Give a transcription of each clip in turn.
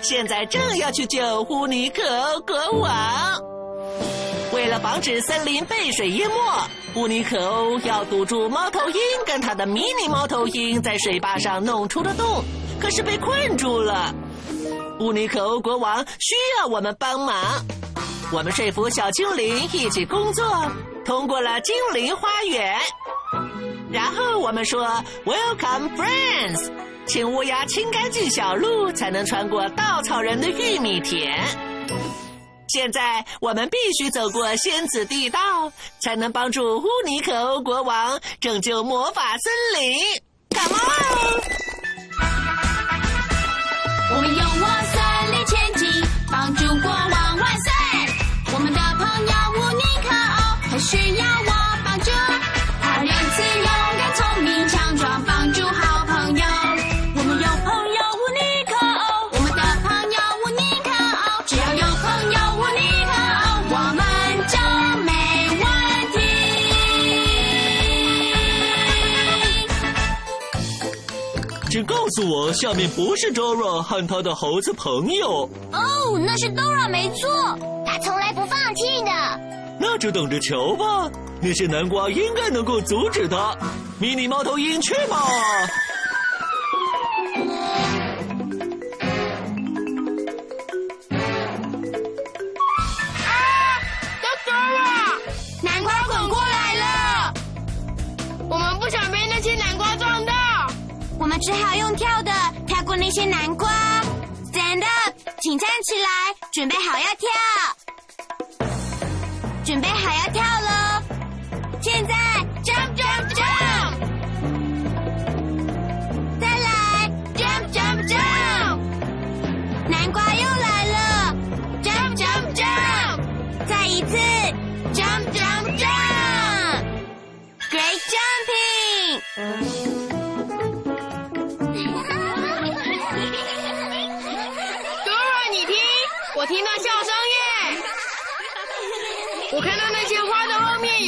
现在正要去救乌尼克欧国王。为了防止森林被水淹没，乌尼克欧要堵住猫头鹰跟他的迷你猫头鹰在水坝上弄出的洞，可是被困住了。乌尼克欧国王需要我们帮忙。我们说服小精灵一起工作，通过了精灵花园。然后我们说 “Welcome, friends”，请乌鸦清干净小路，才能穿过稻草人的玉米田。现在我们必须走过仙子地道，才能帮助乌尼可欧国王拯救魔法森林。Come on！我们勇往诉我，下面不是 Dora 和他的猴子朋友，哦，那是 Dora 没错，他从来不放弃的。那就等着瞧吧。那些南瓜应该能够阻止他。迷你猫头鹰去吧！们只好用跳的跳过那些南瓜。Stand up，请站起来，准备好要跳，准备好要跳喽！现在 jump jump jump，再来 jump jump jump，南瓜又来了，jump jump jump，再一次 jump jump jump，great jumping。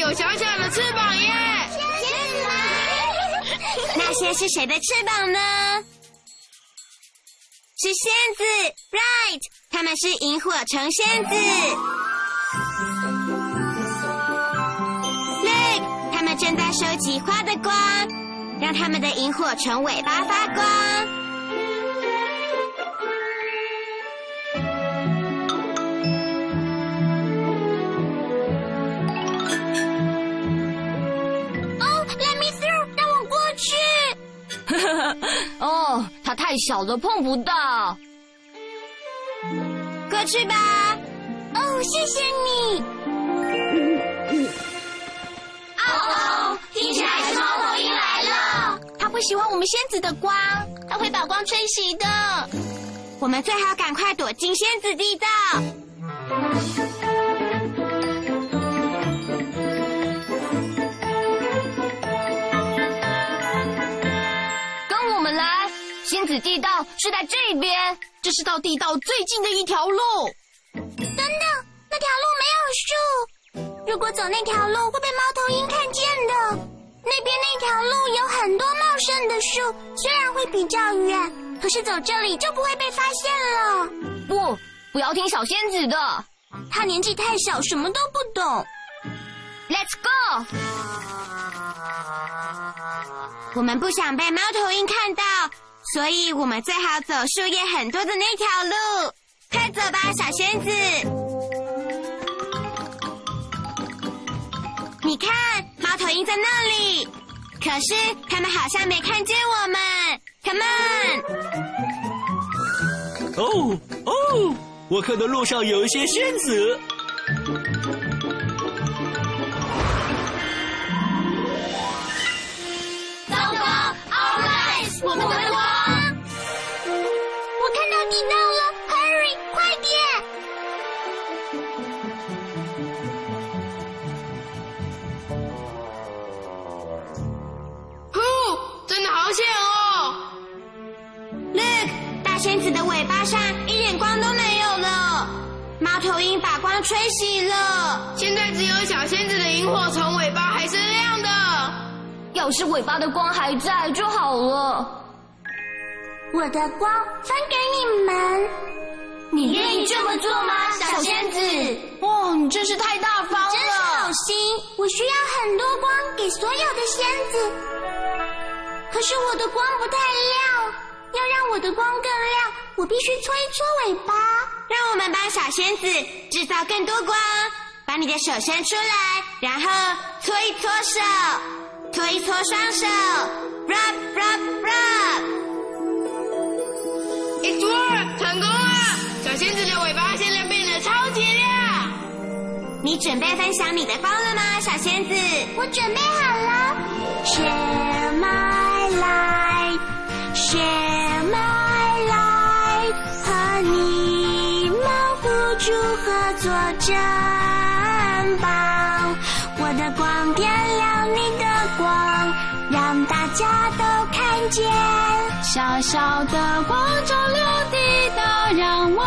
有小小的翅膀耶！那些是谁的翅膀呢？是仙子，right？他们是萤火虫仙子。Look，他们正在收集花的光，让他们的萤火虫尾巴发光。小的，碰不到。过去吧。哦，谢谢你。哦，听起来是猫头鹰来了。它不喜欢我们仙子的光，它会把光吹熄的。我们最好赶快躲进仙子地道。子地道是在这边，这是到地道最近的一条路。等等，那条路没有树。如果走那条路会被猫头鹰看见的。那边那条路有很多茂盛的树，虽然会比较远，可是走这里就不会被发现了。不，不要听小仙子的。他年纪太小，什么都不懂。Let's go！我们不想被猫头鹰看到，所以我们最好走树叶很多的那条路。快走吧，小仙子！你看，猫头鹰在那里，可是他们好像没看见我们。Come on！哦哦，我看到路上有一些仙子。猫头鹰把光吹熄了。现在只有小仙子的萤火虫尾巴还是亮的。要是尾巴的光还在就好了。我的光分给你们，你愿意这么做吗，小仙子？哇，你真是太大方了真是好了！心，我需要很多光给所有的仙子，可是我的光不太亮，要让我的光更亮，我必须搓一搓尾巴。让我们帮小仙子制造更多光。把你的手伸出来，然后搓一搓手，搓一搓双手，rub rub rub。It's work，成功了！小仙子的尾巴现在变得超级亮。你准备分享你的光了吗，小仙子？我准备好了。Share my light, 姐妹来和你们互助合作珍宝。我的光点亮你的光，让大家都看见。小小的光照亮地道，让我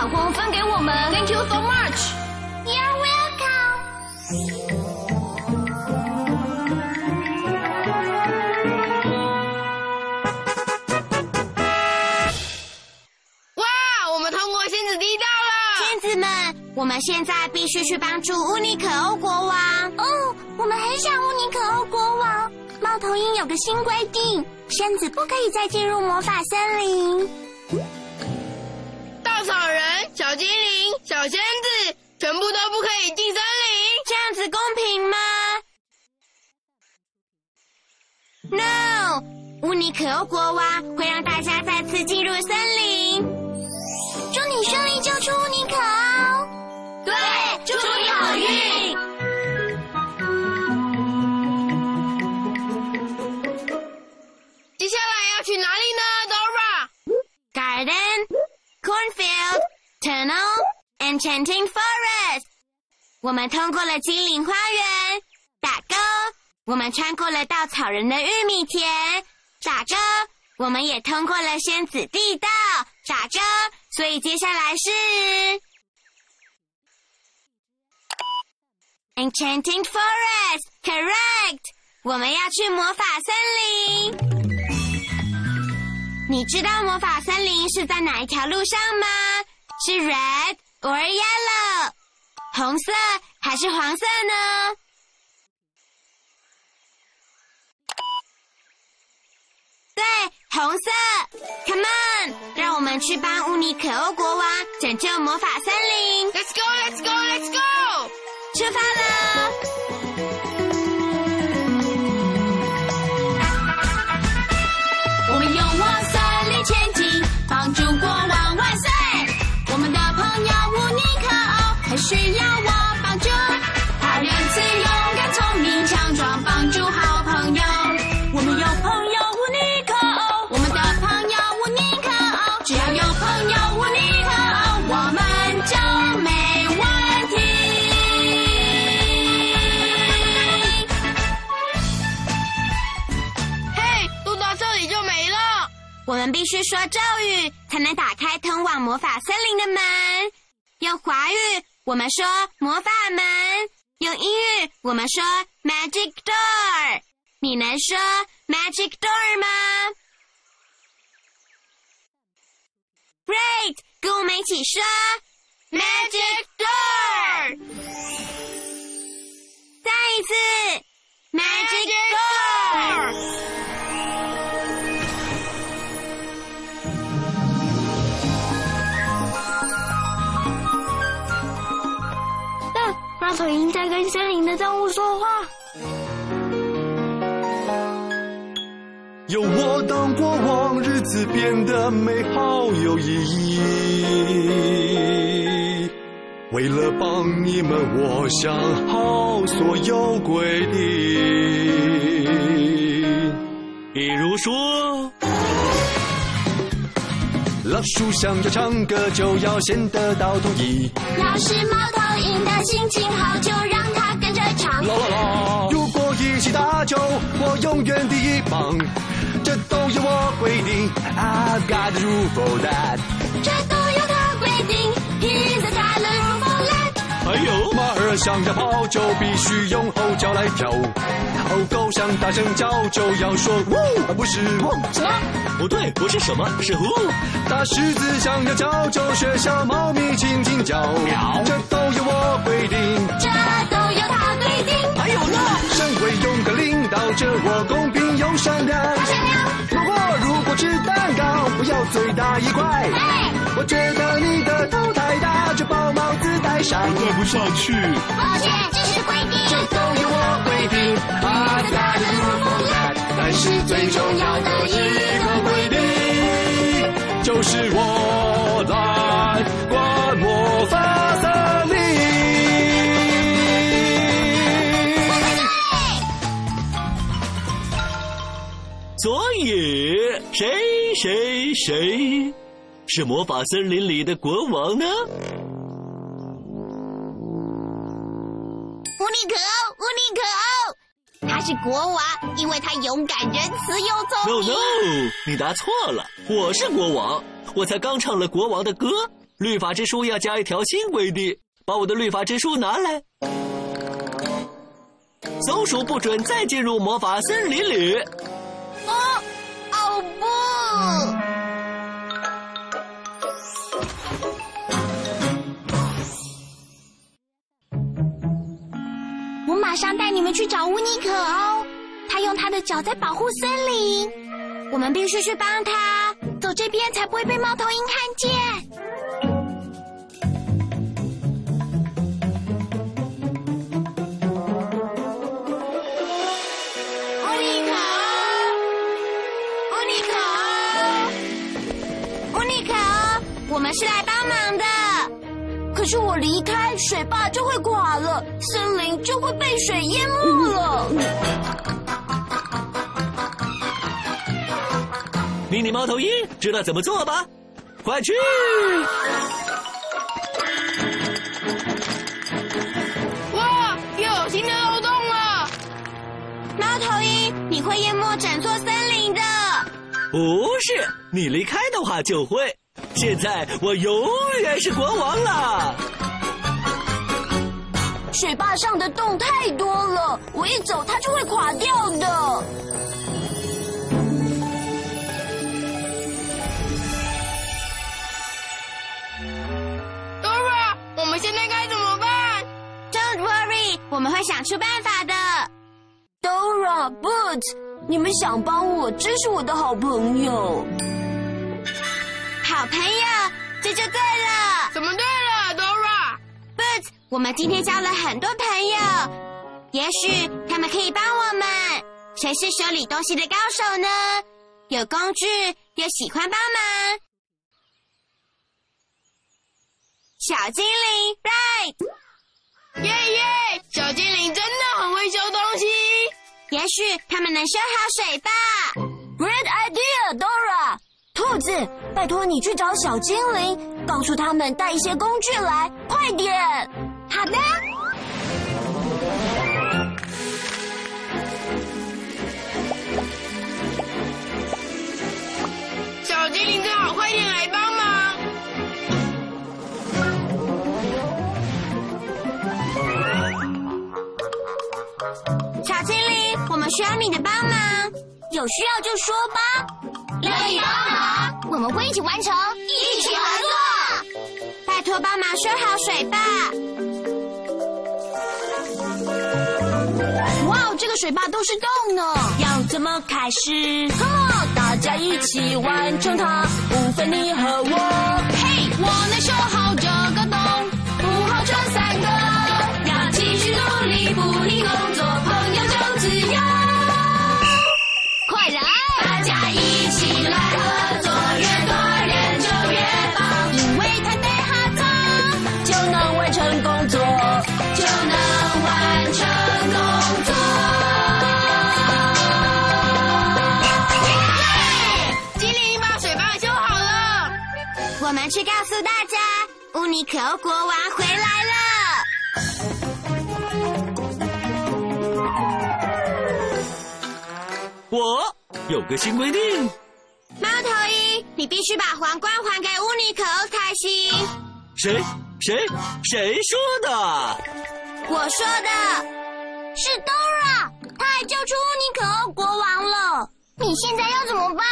谢谢你把光分给我们，Thank you so much。You're welcome。哇，我们通过仙子地道了！仙子们，我们现在必须去帮助乌尼可欧国王。哦，我们很想乌尼可欧国王。猫头鹰有个新规定，仙子不可以再进入魔法森林。小精灵、小仙子，全部都不可以进森林。这样子公平吗？No，乌尼可欧国王会让大家再次进入森林。Enchanting forest。我们通过了精灵花园，打勾。我们穿过了稻草人的玉米田，打勾。我们也通过了仙子地道，打勾。所以接下来是 enchanting forest，correct。我们要去魔法森林。你知道魔法森林是在哪一条路上吗？是 red or yellow，红色还是黄色呢？对，红色。Come on，让我们去帮乌尼可欧国王拯救魔法森林。Let's go, let's go, let's go！出发了！需要我帮助，他仁慈、勇敢、聪明、强壮，帮助好朋友。我们有朋友无你口，我们的朋友无你口，只要有朋友无你口，我们就没问题。嘿，读到这里就没了，我们必须说咒语才能打开通往魔法森林的门，用华语。我们说魔法门；用英语，我们说 magic door。你能说 magic door 吗？Great，跟我们一起说 magic door。再一次，magic door。在跟森林的动物说话。有我当国王，日子变得美好有意义。为了帮你们，我想好所有规定，比如说，老鼠想要唱歌，就要先得到同意。要是猫头鹰的心情好，就让它跟着唱。啦啦啦！如果一起打球，我永远第一棒，这都由我规定。I've got the rule for that。这想要跑，就必须用后脚来跳。哦，狗想大声叫，就要说呜，而不是汪。什么？不对，不是什么，是 who。大狮子想要叫，就学小猫咪轻轻叫。喵这都有我规定。这还有呢？身为勇敢领导者，我公平又善良。如果如果吃蛋糕，不要最大一块。哎，我觉得你的头太大，就把帽子戴上。戴不上去。抱歉，这是规定。这都由我规定。I've got a rule for that。但是最重要的一个规定，就是我所以，谁谁谁是魔法森林里的国王呢？乌尼可欧，乌尼可欧，他是国王，因为他勇敢、仁慈又聪明 No。no，你答错了，我是国王，我才刚唱了国王的歌。律法之书要加一条新规定，把我的律法之书拿来。松鼠不准再进入魔法森林里。哦，哦不！我马上带你们去找乌尼可哦，他用他的脚在保护森林，我们必须去帮他，走这边才不会被猫头鹰看见。是我离开，水坝就会垮了，森林就会被水淹没了。迷你猫头鹰知道怎么做吧？快去！哇，又有新的漏洞了！猫头鹰，你会淹没整座森林的。不是，你离开的话就会。现在我永远是国王了。水坝上的洞太多了，我一走它就会垮掉的。Dora，我们现在该怎么办？Don't worry，我们会想出办法的。Dora、Boots，你们想帮我，真是我的好朋友。好朋友，这就对了。怎么对了，Dora？Boots，我们今天交了很多朋友，也许他们可以帮我们。谁是修理东西的高手呢？有工具，又喜欢帮忙。小精灵，right。耶耶，小精灵真的很会修东西。也许他们能修好水坝。Great idea, Dora。兔子，拜托你去找小精灵，告诉他们带一些工具来，快点。好的。好，快点来帮忙！小精灵，我们需要你的帮忙，有需要就说吧。乐意帮忙，我们会一起完成，一起合作。拜托帮忙修好水坝。哇哦，这个水坝都是洞呢，要怎么开始？Come on，大家一起完成它，不分你和我。嘿，我能修好去告诉大家，乌尼可欧国王回来了。我有个新规定，猫头鹰，你必须把皇冠还给乌尼可欧才行。谁谁谁说的？我说的是 Dora，他还救出乌尼可欧国王了。你现在要怎么办？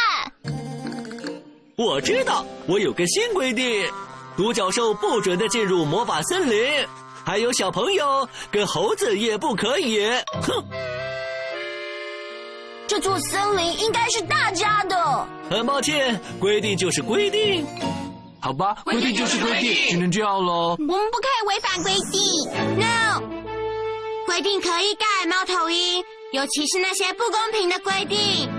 我知道，我有个新规定，独角兽不准再进入魔法森林，还有小朋友跟猴子也不可以。哼，这座森林应该是大家的。很抱歉，规定就是规定。好吧，规定就是规定，只能这样喽。我们不可以违反规定。No，规定可以改，猫头鹰，尤其是那些不公平的规定。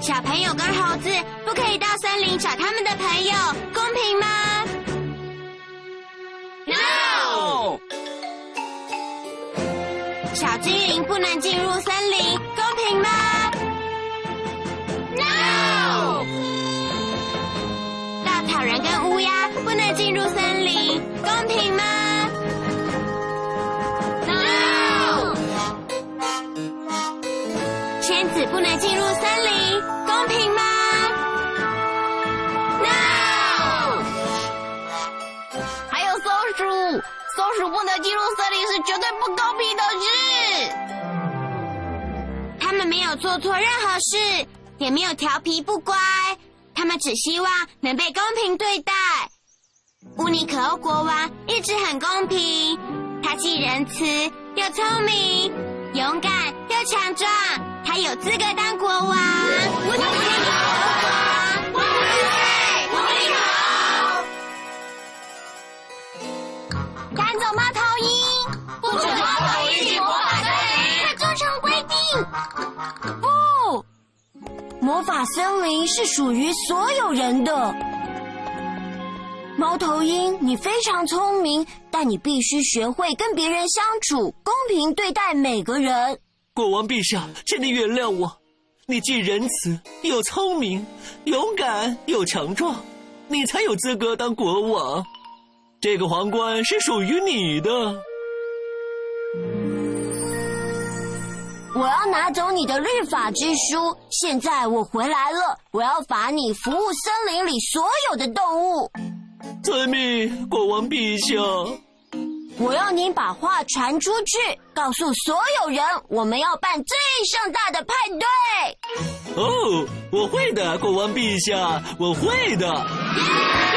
小朋友跟猴子不可以到森林找他们的朋友，公平吗？No，小精灵不能进入森林，公平吗？No，稻草人跟乌鸦不能进入森林，公平吗？No，仙子不能进入森林，绝对不公平的事。他们没有做错任何事，也没有调皮不乖，他们只希望能被公平对待。乌尼可欧国王一直很公平，他既仁慈又聪明，勇敢又强壮，他有资格当国王。乌尼可欧国王，万岁！无厘头，赶走猫头魔法森林是属于所有人的。猫头鹰，你非常聪明，但你必须学会跟别人相处，公平对待每个人。国王陛下，请你原谅我。你既仁慈又聪明，勇敢又强壮，你才有资格当国王。这个皇冠是属于你的。我要拿走你的律法之书。现在我回来了，我要罚你服务森林里所有的动物。遵命，国王陛下。我要你把话传出去，告诉所有人，我们要办最盛大的派对。哦，我会的，国王陛下，我会的。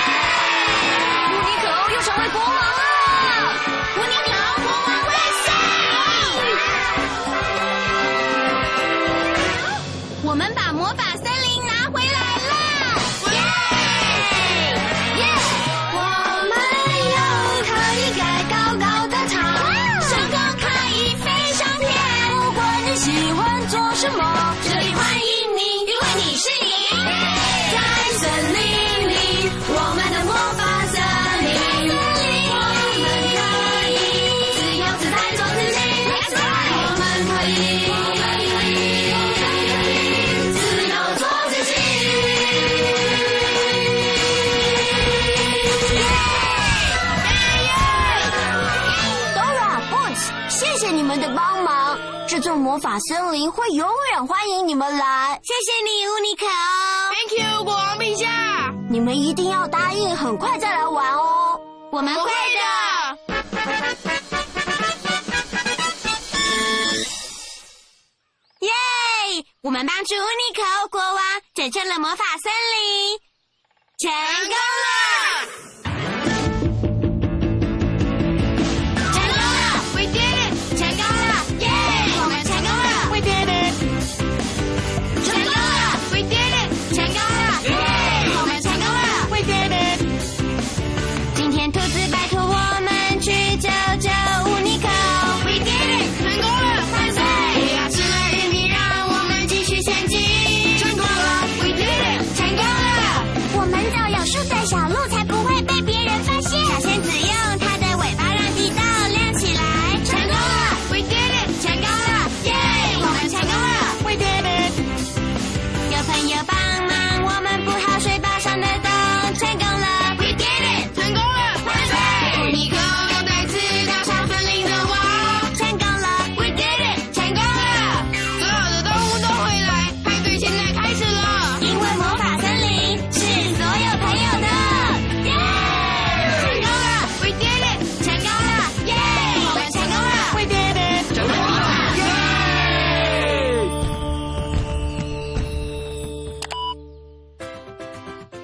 魔法森林会永远欢迎你们来。谢谢你，乌尼可。Thank you。国王陛下。你们一定要答应，很快再来玩哦。我们会会的。的。耶！我们帮助乌尼可欧国王拯救了魔法森林，成功了！在小路，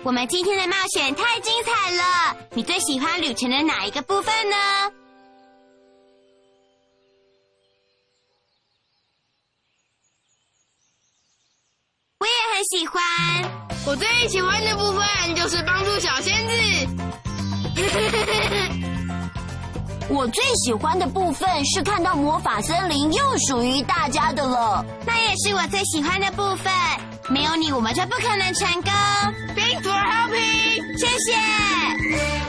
我们今天的冒险太精彩了！你最喜欢旅程的哪一个部分呢？我也很喜欢。我最喜欢的部分就是帮助小仙子。我最喜欢的部分是看到魔法森林又属于大家的了。那也是我最喜欢的部分。没有你，我们就不可能成功。谢谢。